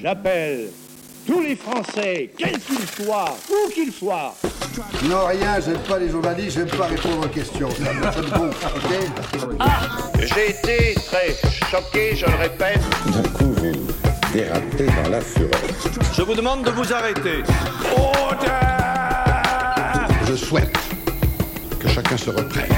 J'appelle tous les Français, quels qu'ils soient, où qu'ils soient. Non, rien, j'aime pas les journalistes, j'aime pas répondre aux questions. Ça me, ok J'ai été très choqué, je le répète. D'un coup, vous dérapez dans la fureur. Je vous demande de vous arrêter. Je souhaite que chacun se reprenne.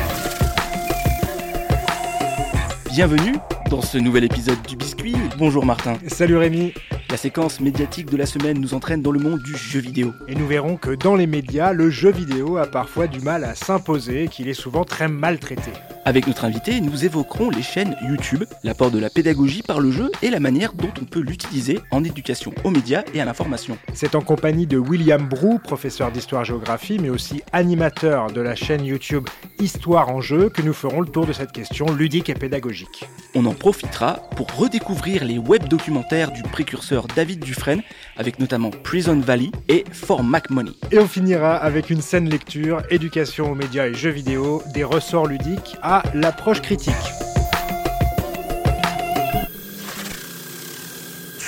Bienvenue dans ce nouvel épisode du Biscuit. Bonjour Martin. Salut Rémi, La séquence médiatique de la semaine nous entraîne dans le monde du jeu vidéo. et nous verrons que dans les médias, le jeu vidéo a parfois du mal à s'imposer et qu'il est souvent très maltraité. Avec notre invité, nous évoquerons les chaînes YouTube, l'apport de la pédagogie par le jeu et la manière dont on peut l'utiliser en éducation aux médias et à l'information. C'est en compagnie de William Brou, professeur d'histoire-géographie, mais aussi animateur de la chaîne YouTube Histoire en jeu, que nous ferons le tour de cette question ludique et pédagogique. On en profitera pour redécouvrir les web documentaires du précurseur David Dufresne, avec notamment Prison Valley et For Mac Money. Et on finira avec une scène lecture, éducation aux médias et jeux vidéo, des ressorts ludiques à l'approche critique.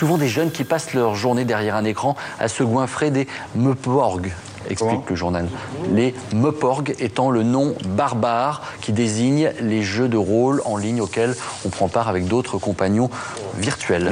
souvent des jeunes qui passent leur journée derrière un écran à se goinfrer des meuporgs, explique le journal. Les meuporgs étant le nom barbare qui désigne les jeux de rôle en ligne auxquels on prend part avec d'autres compagnons virtuels.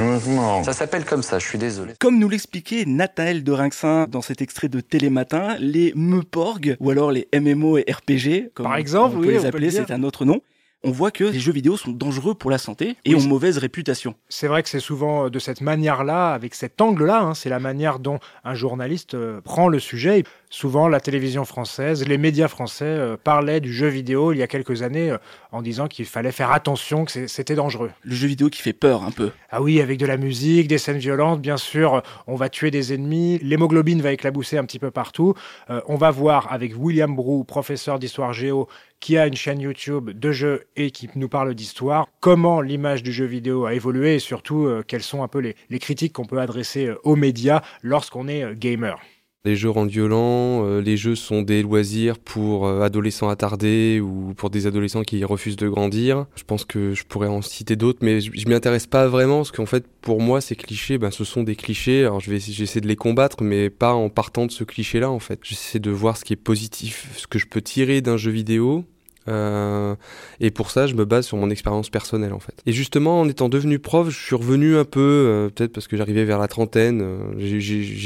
Ça s'appelle comme ça, je suis désolé. Comme nous l'expliquait Nathalie de Rinxin dans cet extrait de Télématin, les MEPORG, ou alors les MMO et RPG, comme Par exemple, on peut oui, les appeler, le c'est un autre nom, on voit que les jeux vidéo sont dangereux pour la santé et Oui, ont mauvaise réputation. C'est vrai que c'est souvent euh, de cette manière-là, avec cet angle-là, hein, c'est la manière dont un journaliste euh, prend le sujet. Souvent, la télévision française, les médias français euh, parlaient du jeu vidéo il y a quelques années euh, en disant qu'il fallait faire attention, que c'était dangereux. Le jeu vidéo qui fait peur un peu. Ah oui, avec de la musique, des scènes violentes, bien sûr, euh, on va tuer des ennemis, l'hémoglobine va éclabousser un petit peu partout. Euh, on va voir avec William Brou, professeur d'histoire géo, qui a une chaîne YouTube de jeux et qui nous parle d'histoire, comment l'image du jeu vidéo a évolué et surtout quelles sont un peu les, les critiques qu'on peut adresser aux médias lorsqu'on est gamer. Les jeux rendent violents, euh, les jeux sont des loisirs pour euh, adolescents attardés ou pour des adolescents qui refusent de grandir. Je pense que je pourrais en citer d'autres, mais je, m'y intéresse pas vraiment parce qu'en fait, pour moi, ces clichés, ben, ce sont des clichés. Alors je vais j'essaie de les combattre, mais pas en partant de ce cliché-là, en fait. J'essaie de voir ce qui est positif, ce que je peux tirer d'un jeu vidéo. Euh, et pour ça, je me base sur mon expérience personnelle en fait. Et justement, en étant devenu prof, je suis revenu un peu, euh, peut-être parce que j'arrivais vers la trentaine, euh, j'ai-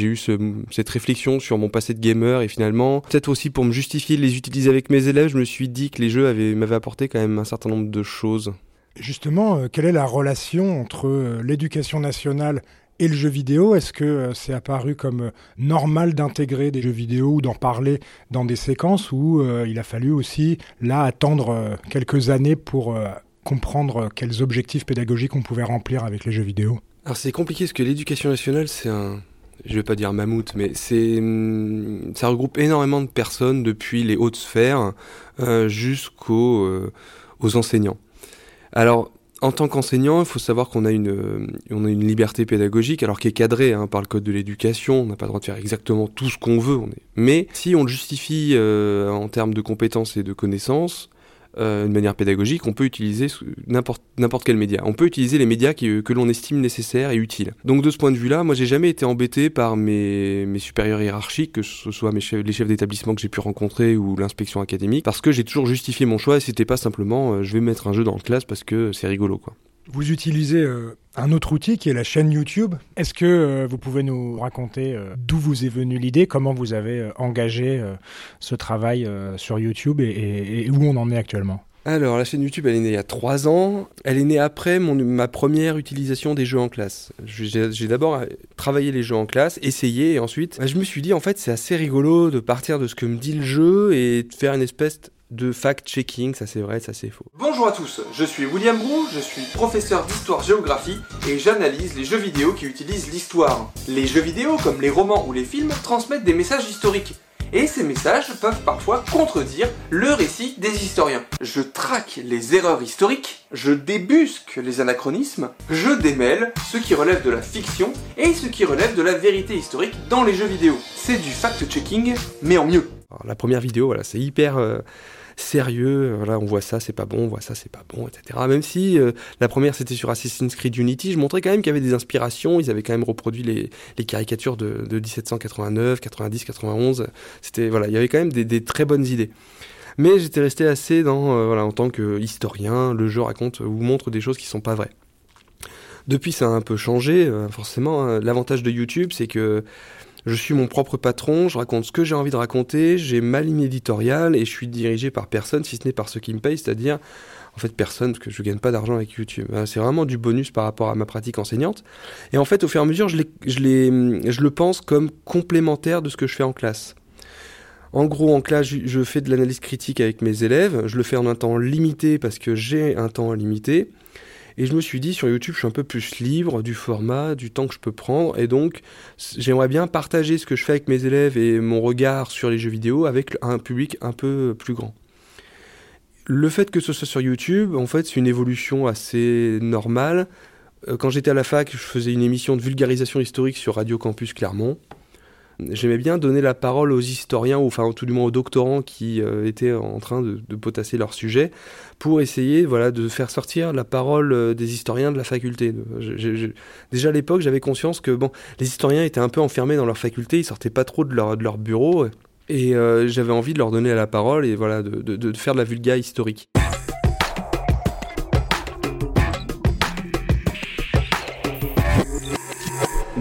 eu ce- cette réflexion sur mon passé de gamer et finalement, peut-être aussi pour me justifier de les utiliser avec mes élèves, je me suis dit que les jeux avaient- m'avaient apporté quand même un certain nombre de choses. Justement, quelle est la relation entre l'éducation nationale et le jeu vidéo Est-ce que euh, c'est apparu comme euh, normal d'intégrer des jeux vidéo ou d'en parler dans des séquences ou euh, il a fallu aussi là attendre quelques années pour comprendre quels objectifs pédagogiques on pouvait remplir avec les jeux vidéo? Alors c'est compliqué parce que l'éducation nationale, c'est un, je vais pas dire mammouth, mais c'est, hum, ça regroupe énormément de personnes depuis les hautes sphères jusqu'aux aux enseignants. Alors en tant qu'enseignant, il faut savoir qu'on a une, euh, on a une liberté pédagogique, alors qui est cadrée hein, par le code de l'éducation. On n'a pas le droit de faire exactement tout ce qu'on veut. Mais si on le justifie euh, en termes de compétences et de connaissances, euh, de manière pédagogique, on peut utiliser n'importe quel média. On peut utiliser les médias euh, que l'on estime nécessaires et utiles. Donc de ce point de vue-là, moi j'ai jamais été embêté par mes, mes supérieurs hiérarchiques, que ce soit mes les chefs d'établissement que j'ai pu rencontrer ou l'inspection académique, parce que j'ai toujours justifié mon choix et c'était pas simplement euh, je vais mettre un jeu dans le classe parce que c'est rigolo quoi. Vous utilisez euh, un autre outil qui est la chaîne YouTube. Est-ce que euh, vous pouvez nous raconter euh, d'où vous est venue l'idée, comment vous avez euh, engagé ce travail sur YouTube et- où on en est actuellement? Alors, la chaîne YouTube, elle est née il y a trois ans. Elle est née après ma première utilisation des jeux en classe. J'ai d'abord travaillé les jeux en classe, essayé, et ensuite, bah, je me suis dit, en fait, c'est assez rigolo de partir de ce que me dit le jeu et de faire une espèce de fact-checking, ça c'est vrai, ça c'est faux. Bonjour à tous, je suis William Brou, je suis professeur d'histoire-géographie et j'analyse les jeux vidéo qui utilisent l'histoire. Les jeux vidéo, comme les romans ou les films, transmettent des messages historiques. Et ces messages peuvent parfois contredire le récit des historiens. Je traque les erreurs historiques, je débusque les anachronismes, je démêle ce qui relève de la fiction et ce qui relève de la vérité historique dans les jeux vidéo. C'est du fact-checking, mais en mieux. Alors, la première vidéo, voilà, c'est hyper, euh, sérieux. Voilà, on voit ça, c'est pas bon, on voit ça, c'est pas bon, etc. Même si la première c'était sur Assassin's Creed Unity, je montrais quand même qu'il y avait des inspirations. Ils avaient quand même reproduit les, les caricatures de, de, 1789, 90, 91. C'était voilà, il y avait quand même des, très bonnes idées. Mais j'étais resté assez dans voilà en tant que historien, le jeu raconte ou montre des choses qui sont pas vraies. Depuis, ça a un peu changé, forcément. Hein. L'avantage de YouTube, c'est que je suis mon propre patron, je raconte ce que j'ai envie de raconter, j'ai ma ligne éditoriale et je suis dirigé par personne, si ce n'est par ceux qui me payent, c'est-à-dire en fait personne, parce que je gagne pas d'argent avec YouTube. Euh, c'est vraiment du bonus par rapport à ma pratique enseignante. Et en fait, au fur et à mesure, je, je le pense comme complémentaire de ce que je fais en classe. En gros, en classe, je fais de l'analyse critique avec mes élèves. Je le fais en un temps limité parce que j'ai un temps limité. Et je me suis dit, sur YouTube, je suis un peu plus libre du format, du temps que je peux prendre. Et donc, j'aimerais bien partager ce que je fais avec mes élèves et mon regard sur les jeux vidéo avec un public un peu plus grand. Le fait que ce soit sur YouTube, en fait, c'est une évolution assez normale. Euh, quand j'étais à la fac, je faisais une émission de vulgarisation historique sur Radio Campus Clermont. J'aimais bien donner la parole aux historiens, ou enfin tout du moins aux doctorants qui euh, étaient en train de, potasser leur sujet, pour essayer voilà, de faire sortir la parole euh, des historiens de la faculté. déjà à l'époque, j'avais conscience que bon, les historiens étaient un peu enfermés dans leur faculté, ils sortaient pas trop de leur, de leur bureau, et euh, j'avais envie de leur donner la parole et voilà, de, de faire de la vulga historique.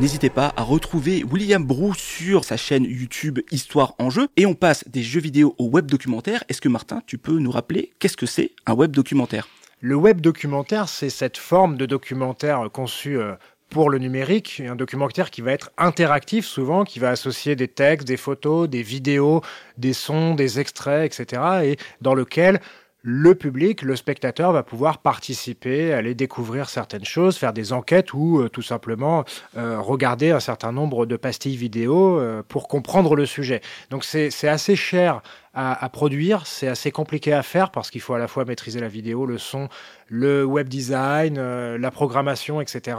N'hésitez pas à retrouver William Brou sur sa chaîne YouTube Histoire en jeu. Et on passe des jeux vidéo au web documentaire. Est-ce que Martin, tu peux nous rappeler qu'est-ce que c'est un web documentaire? Le web documentaire, c'est cette forme de documentaire conçue euh, pour le numérique, un documentaire qui va être interactif souvent, qui va associer des textes, des photos, des vidéos, des sons, des extraits, etc. et dans lequel le public, le spectateur va pouvoir participer, aller découvrir certaines choses, faire des enquêtes ou euh, tout simplement euh, regarder un certain nombre de pastilles vidéo euh, pour comprendre le sujet. Donc c'est assez cher à, produire. C'est assez compliqué à faire parce qu'il faut à la fois maîtriser la vidéo, le son, le web design, euh, la programmation, etc.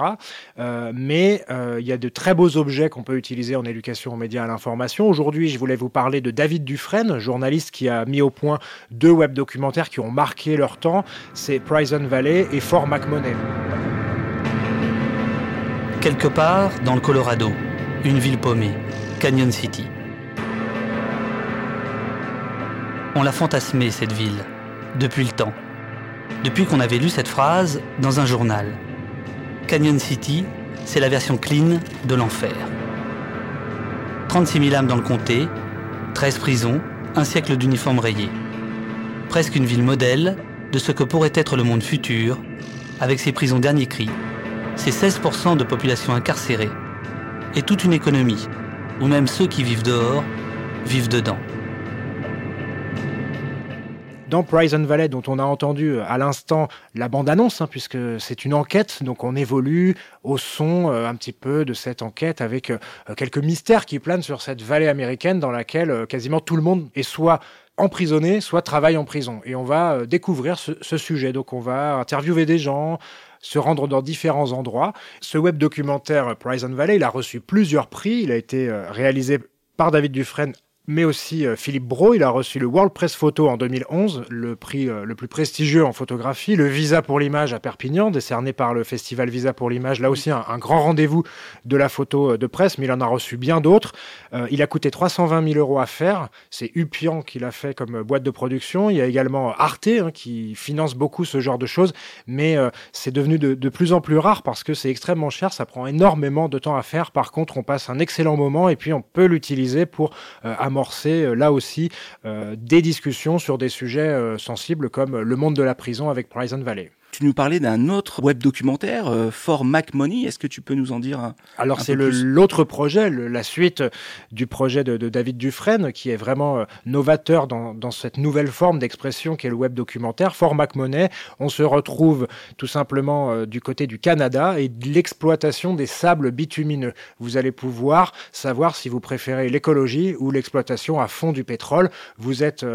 Euh, mais euh, il y a de très beaux objets qu'on peut utiliser en éducation aux médias à l'information. Aujourd'hui, je voulais vous parler de David Dufresne, journaliste qui a mis au point deux web documentaires qui ont marqué leur temps. C'est Prison Valley et Fort McMoney. Quelque part dans le Colorado, une ville paumée, Canyon City. On l'a fantasmée, cette ville, depuis le temps. Depuis qu'on avait lu cette phrase dans un journal. Canyon City, c'est la version clean de l'enfer. 36 000 âmes dans le comté, 13 prisons, un siècle d'uniformes rayés. Presque une ville modèle de ce que pourrait être le monde futur, avec ses prisons dernier cri, ses 16% de population incarcérée, et toute une économie, où même ceux qui vivent dehors vivent dedans dans Prison Valley, dont on a entendu euh, à l'instant la bande-annonce, hein, puisque c'est une enquête, donc on évolue au son euh, un petit peu de cette enquête avec euh, quelques mystères qui planent sur cette vallée américaine dans laquelle quasiment tout le monde est soit emprisonné, soit travaille en prison. Et on va découvrir ce, ce sujet. Donc on va interviewer des gens, se rendre dans différents endroits. Ce web documentaire Prison Valley, il a reçu plusieurs prix. Il a été réalisé par David Dufresne mais aussi euh, Philippe Brault. Il a reçu le World Press Photo en 2011, le prix euh, le plus prestigieux en photographie, le Visa pour l'image à Perpignan, décerné par le Festival Visa pour l'image, là aussi un, grand rendez-vous de la photo euh, de presse, mais il en a reçu bien d'autres. il a coûté 320 000 euros à faire. C'est Upian qui l'a fait comme boîte de production. Il y a également Arte hein, qui finance beaucoup ce genre de choses, mais c'est devenu de, plus en plus rare parce que c'est extrêmement cher, ça prend énormément de temps à faire. Par contre, on passe un excellent moment et puis on peut l'utiliser pour amorcer euh, là aussi euh, des discussions sur des sujets euh, sensibles comme le monde de la prison avec Prison Valley. Tu nous parlais d'un autre web documentaire, euh, For Mac Money. Est-ce que tu peux nous en dire un, Alors c'est l'autre projet, la suite du projet de, David Dufresne, qui est vraiment euh, novateur dans, cette nouvelle forme d'expression qu'est le web documentaire. For Mac Money, on se retrouve tout simplement euh, du côté du Canada et de l'exploitation des sables bitumineux. Vous allez pouvoir savoir si vous préférez l'écologie ou l'exploitation à fond du pétrole. Vous êtes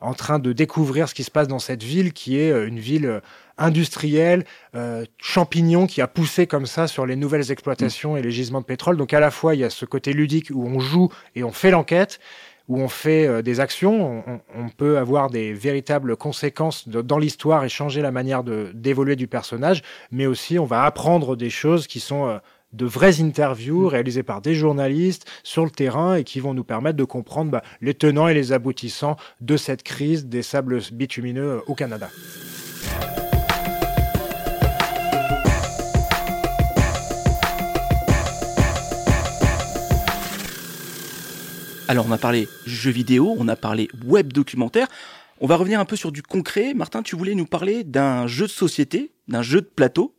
en train de découvrir ce qui se passe dans cette ville qui est une ville industriel, euh, champignon qui a poussé comme ça sur les nouvelles exploitations et les gisements de pétrole. Donc à la fois, il y a ce côté ludique où on joue et on fait l'enquête, où on fait euh, des actions, on, peut avoir des véritables conséquences dans l'histoire et changer la manière d'évoluer du personnage, mais aussi on va apprendre des choses qui sont euh, de vraies interviews mm. réalisées par des journalistes sur le terrain et qui vont nous permettre de comprendre bah, les tenants et les aboutissants de cette crise des sables bitumineux euh, au Canada. Alors on a parlé jeux vidéo, on a parlé web documentaire. On va revenir un peu sur du concret. Martin, tu voulais nous parler d'un jeu de société, d'un jeu de plateau,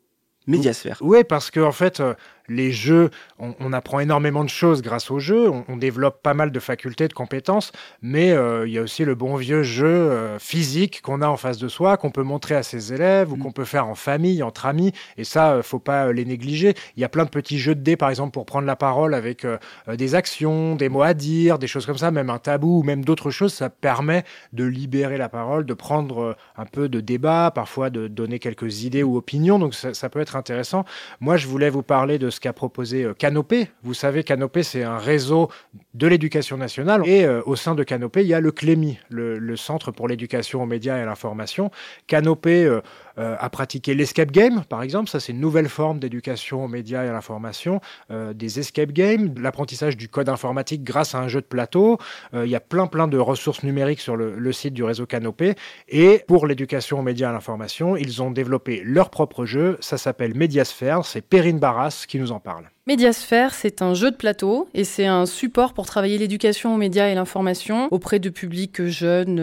Médiasphère. Oui, parce qu'en en fait, euh, les jeux, on, apprend énormément de choses grâce aux jeux, on, développe pas mal de facultés, de compétences, mais euh, il y a aussi le bon vieux jeu euh, physique qu'on a en face de soi, qu'on peut montrer à ses élèves ou mm. qu'on peut faire en famille, entre amis, et ça, euh, faut pas les négliger. Il y a plein de petits jeux de dés, par exemple, pour prendre la parole avec des actions, des mots à dire, des choses comme ça, même un tabou ou même d'autres choses, ça permet de libérer la parole, de prendre un peu de débat, parfois de donner quelques idées ou opinions, donc ça, ça peut être intéressant. Moi, je voulais vous parler de qu'a proposé euh, Canopé. Vous savez, Canopé, c'est un réseau de l'éducation nationale. Et euh, au sein de Canopé, il y a le CLEMI, le, Centre pour l'éducation aux médias et à l'information. Canopé euh, euh, à pratiquer l'escape game, par exemple. Ça, c'est une nouvelle forme d'éducation aux médias et à l'information. Euh, des escape games, l'apprentissage du code informatique grâce à un jeu de plateau. Euh, il y a plein, plein de ressources numériques sur le, site du réseau Canopé. Et pour l'éducation aux médias et à l'information, ils ont développé leur propre jeu. Ça s'appelle Mediasphere. C'est Perrine Barras qui nous en parle. Mediasphere, c'est un jeu de plateau et c'est un support pour travailler l'éducation aux médias et l'information auprès de publics jeunes,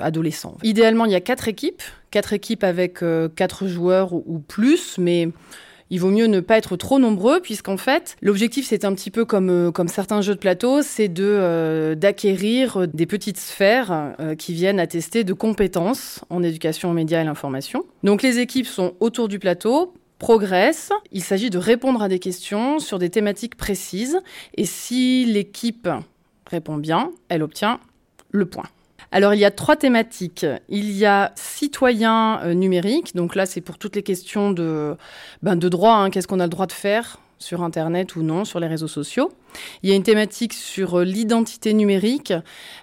adolescents. Idéalement, il y a quatre équipes quatre équipes avec euh, quatre joueurs ou, plus, mais il vaut mieux ne pas être trop nombreux puisqu'en fait l'objectif c'est un petit peu comme euh, comme certains jeux de plateau c'est de euh, d'acquérir des petites sphères qui viennent attester de compétences en éducation aux médias et l'information. Donc les équipes sont autour du plateau progressent. Il s'agit de répondre à des questions sur des thématiques précises et si l'équipe répond bien, elle obtient le point. Alors il y a trois thématiques. Il y a citoyen euh, numérique, donc là c'est pour toutes les questions de, ben, de droit, hein. qu'est-ce qu'on a le droit de faire sur Internet ou non, sur les réseaux sociaux? Il y a une thématique sur euh, l'identité numérique,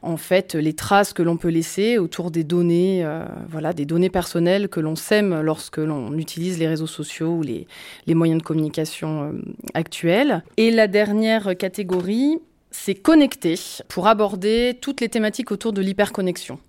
en fait les traces que l'on peut laisser autour des données, euh, voilà, des données personnelles que l'on sème lorsque l'on utilise les réseaux sociaux ou les, les moyens de communication actuels. Et la dernière catégorie, c'est connecté pour aborder toutes les thématiques autour de l'hyperconnexion.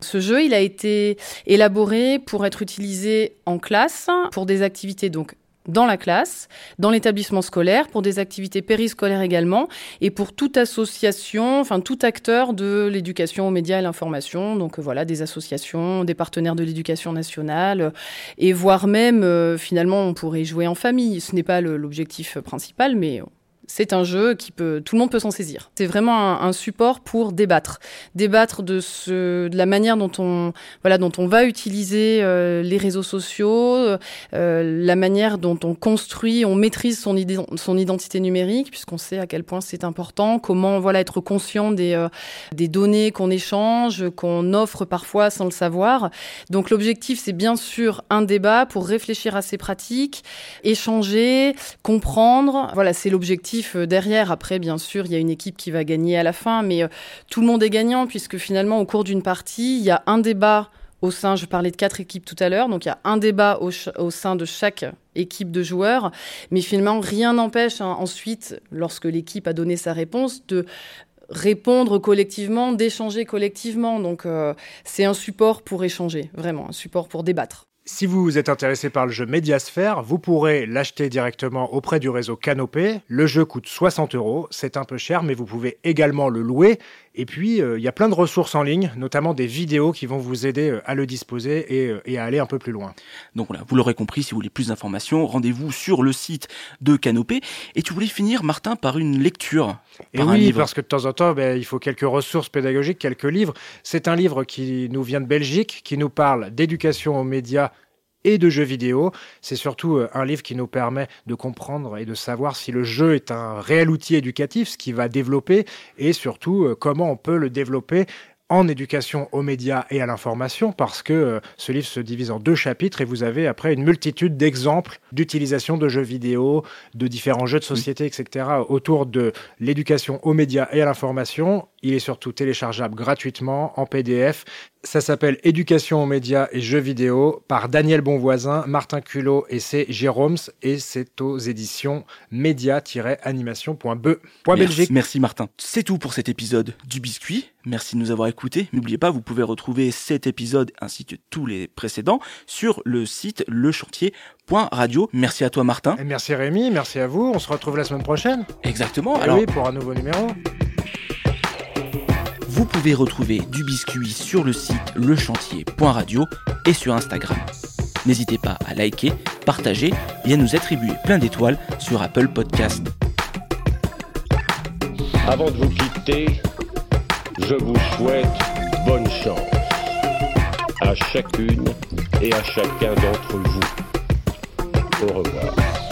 Ce jeu, il a été élaboré pour être utilisé en classe pour des activités donc dans la classe, dans l'établissement scolaire, pour des activités périscolaires également, et pour toute association, enfin tout acteur de l'éducation aux médias et l'information, donc voilà, des associations, des partenaires de l'éducation nationale, et voire même, euh, finalement, on pourrait jouer en famille. Ce n'est pas l'objectif principal, mais c'est un jeu qui peut, tout le monde peut s'en saisir. C'est vraiment un, support pour débattre, débattre de ce, de la manière dont on, voilà, dont on va utiliser euh, les réseaux sociaux, euh, la manière dont on construit, on maîtrise son, son identité numérique, puisqu'on sait à quel point c'est important. Comment, voilà, être conscient des, euh, des données qu'on échange, qu'on offre parfois sans le savoir. Donc l'objectif, c'est bien sûr un débat pour réfléchir à ces pratiques, échanger, comprendre. Voilà, c'est l'objectif euh, derrière. Après, bien sûr, il y a une équipe qui va gagner à la fin, mais euh, tout le monde est gagnant puisque finalement, au cours d'une partie, il y a un débat au sein, je parlais de quatre équipes tout à l'heure, donc il y a un débat au, sein de chaque équipe de joueurs, mais finalement rien n'empêche hein, ensuite, lorsque l'équipe a donné sa réponse, de répondre collectivement, d'échanger collectivement. Donc euh, c'est un support pour échanger, vraiment, un support pour débattre. Si vous êtes intéressé par le jeu Mediasphere, vous pourrez l'acheter directement auprès du réseau Canopé. Le jeu coûte 60 euros, c'est un peu cher, mais vous pouvez également le louer. Et puis, euh, il y a plein de ressources en ligne, notamment des vidéos qui vont vous aider euh, à le disposer et, euh, et, à aller un peu plus loin. Donc voilà, vous l'aurez compris, si vous voulez plus d'informations, rendez-vous sur le site de Canopé. Et tu voulais finir, Martin, par une lecture. Et oui, parce que de temps en temps, ben, il faut quelques ressources pédagogiques, quelques livres. C'est un livre qui nous vient de Belgique, qui nous parle d'éducation aux médias et de jeux vidéo. C'est surtout euh, un livre qui nous permet de comprendre et de savoir si le jeu est un réel outil éducatif, ce qui va développer, et surtout euh, comment on peut le développer en éducation aux médias et à l'information parce que euh, ce livre se divise en deux chapitres et vous avez après une multitude d'exemples d'utilisation de jeux vidéo, de différents jeux de société, etc. autour de l'éducation aux médias et à l'information. Il est surtout téléchargeable gratuitement en PDF. Ça s'appelle Éducation aux médias et jeux vidéo par Daniel Bonvoisin, Martin Culot et c'est Jérôme et c'est aux éditions média-animation.be. Merci, merci Martin. C'est tout pour cet épisode du biscuit. Merci de nous avoir écoutés. N'oubliez pas, vous pouvez retrouver cet épisode ainsi que tous les précédents sur le site lechantier.radio. Merci à toi Martin. Et merci Rémi, merci à vous. On se retrouve la semaine prochaine. Exactement. Et Alors, oui, pour un nouveau numéro. Vous pouvez retrouver du biscuit sur le site lechantier.radio et sur Instagram. N'hésitez pas à liker, partager et à nous attribuer plein d'étoiles sur Apple Podcast. Avant de vous quitter, je vous souhaite bonne chance à chacune et à chacun d'entre vous. Au revoir.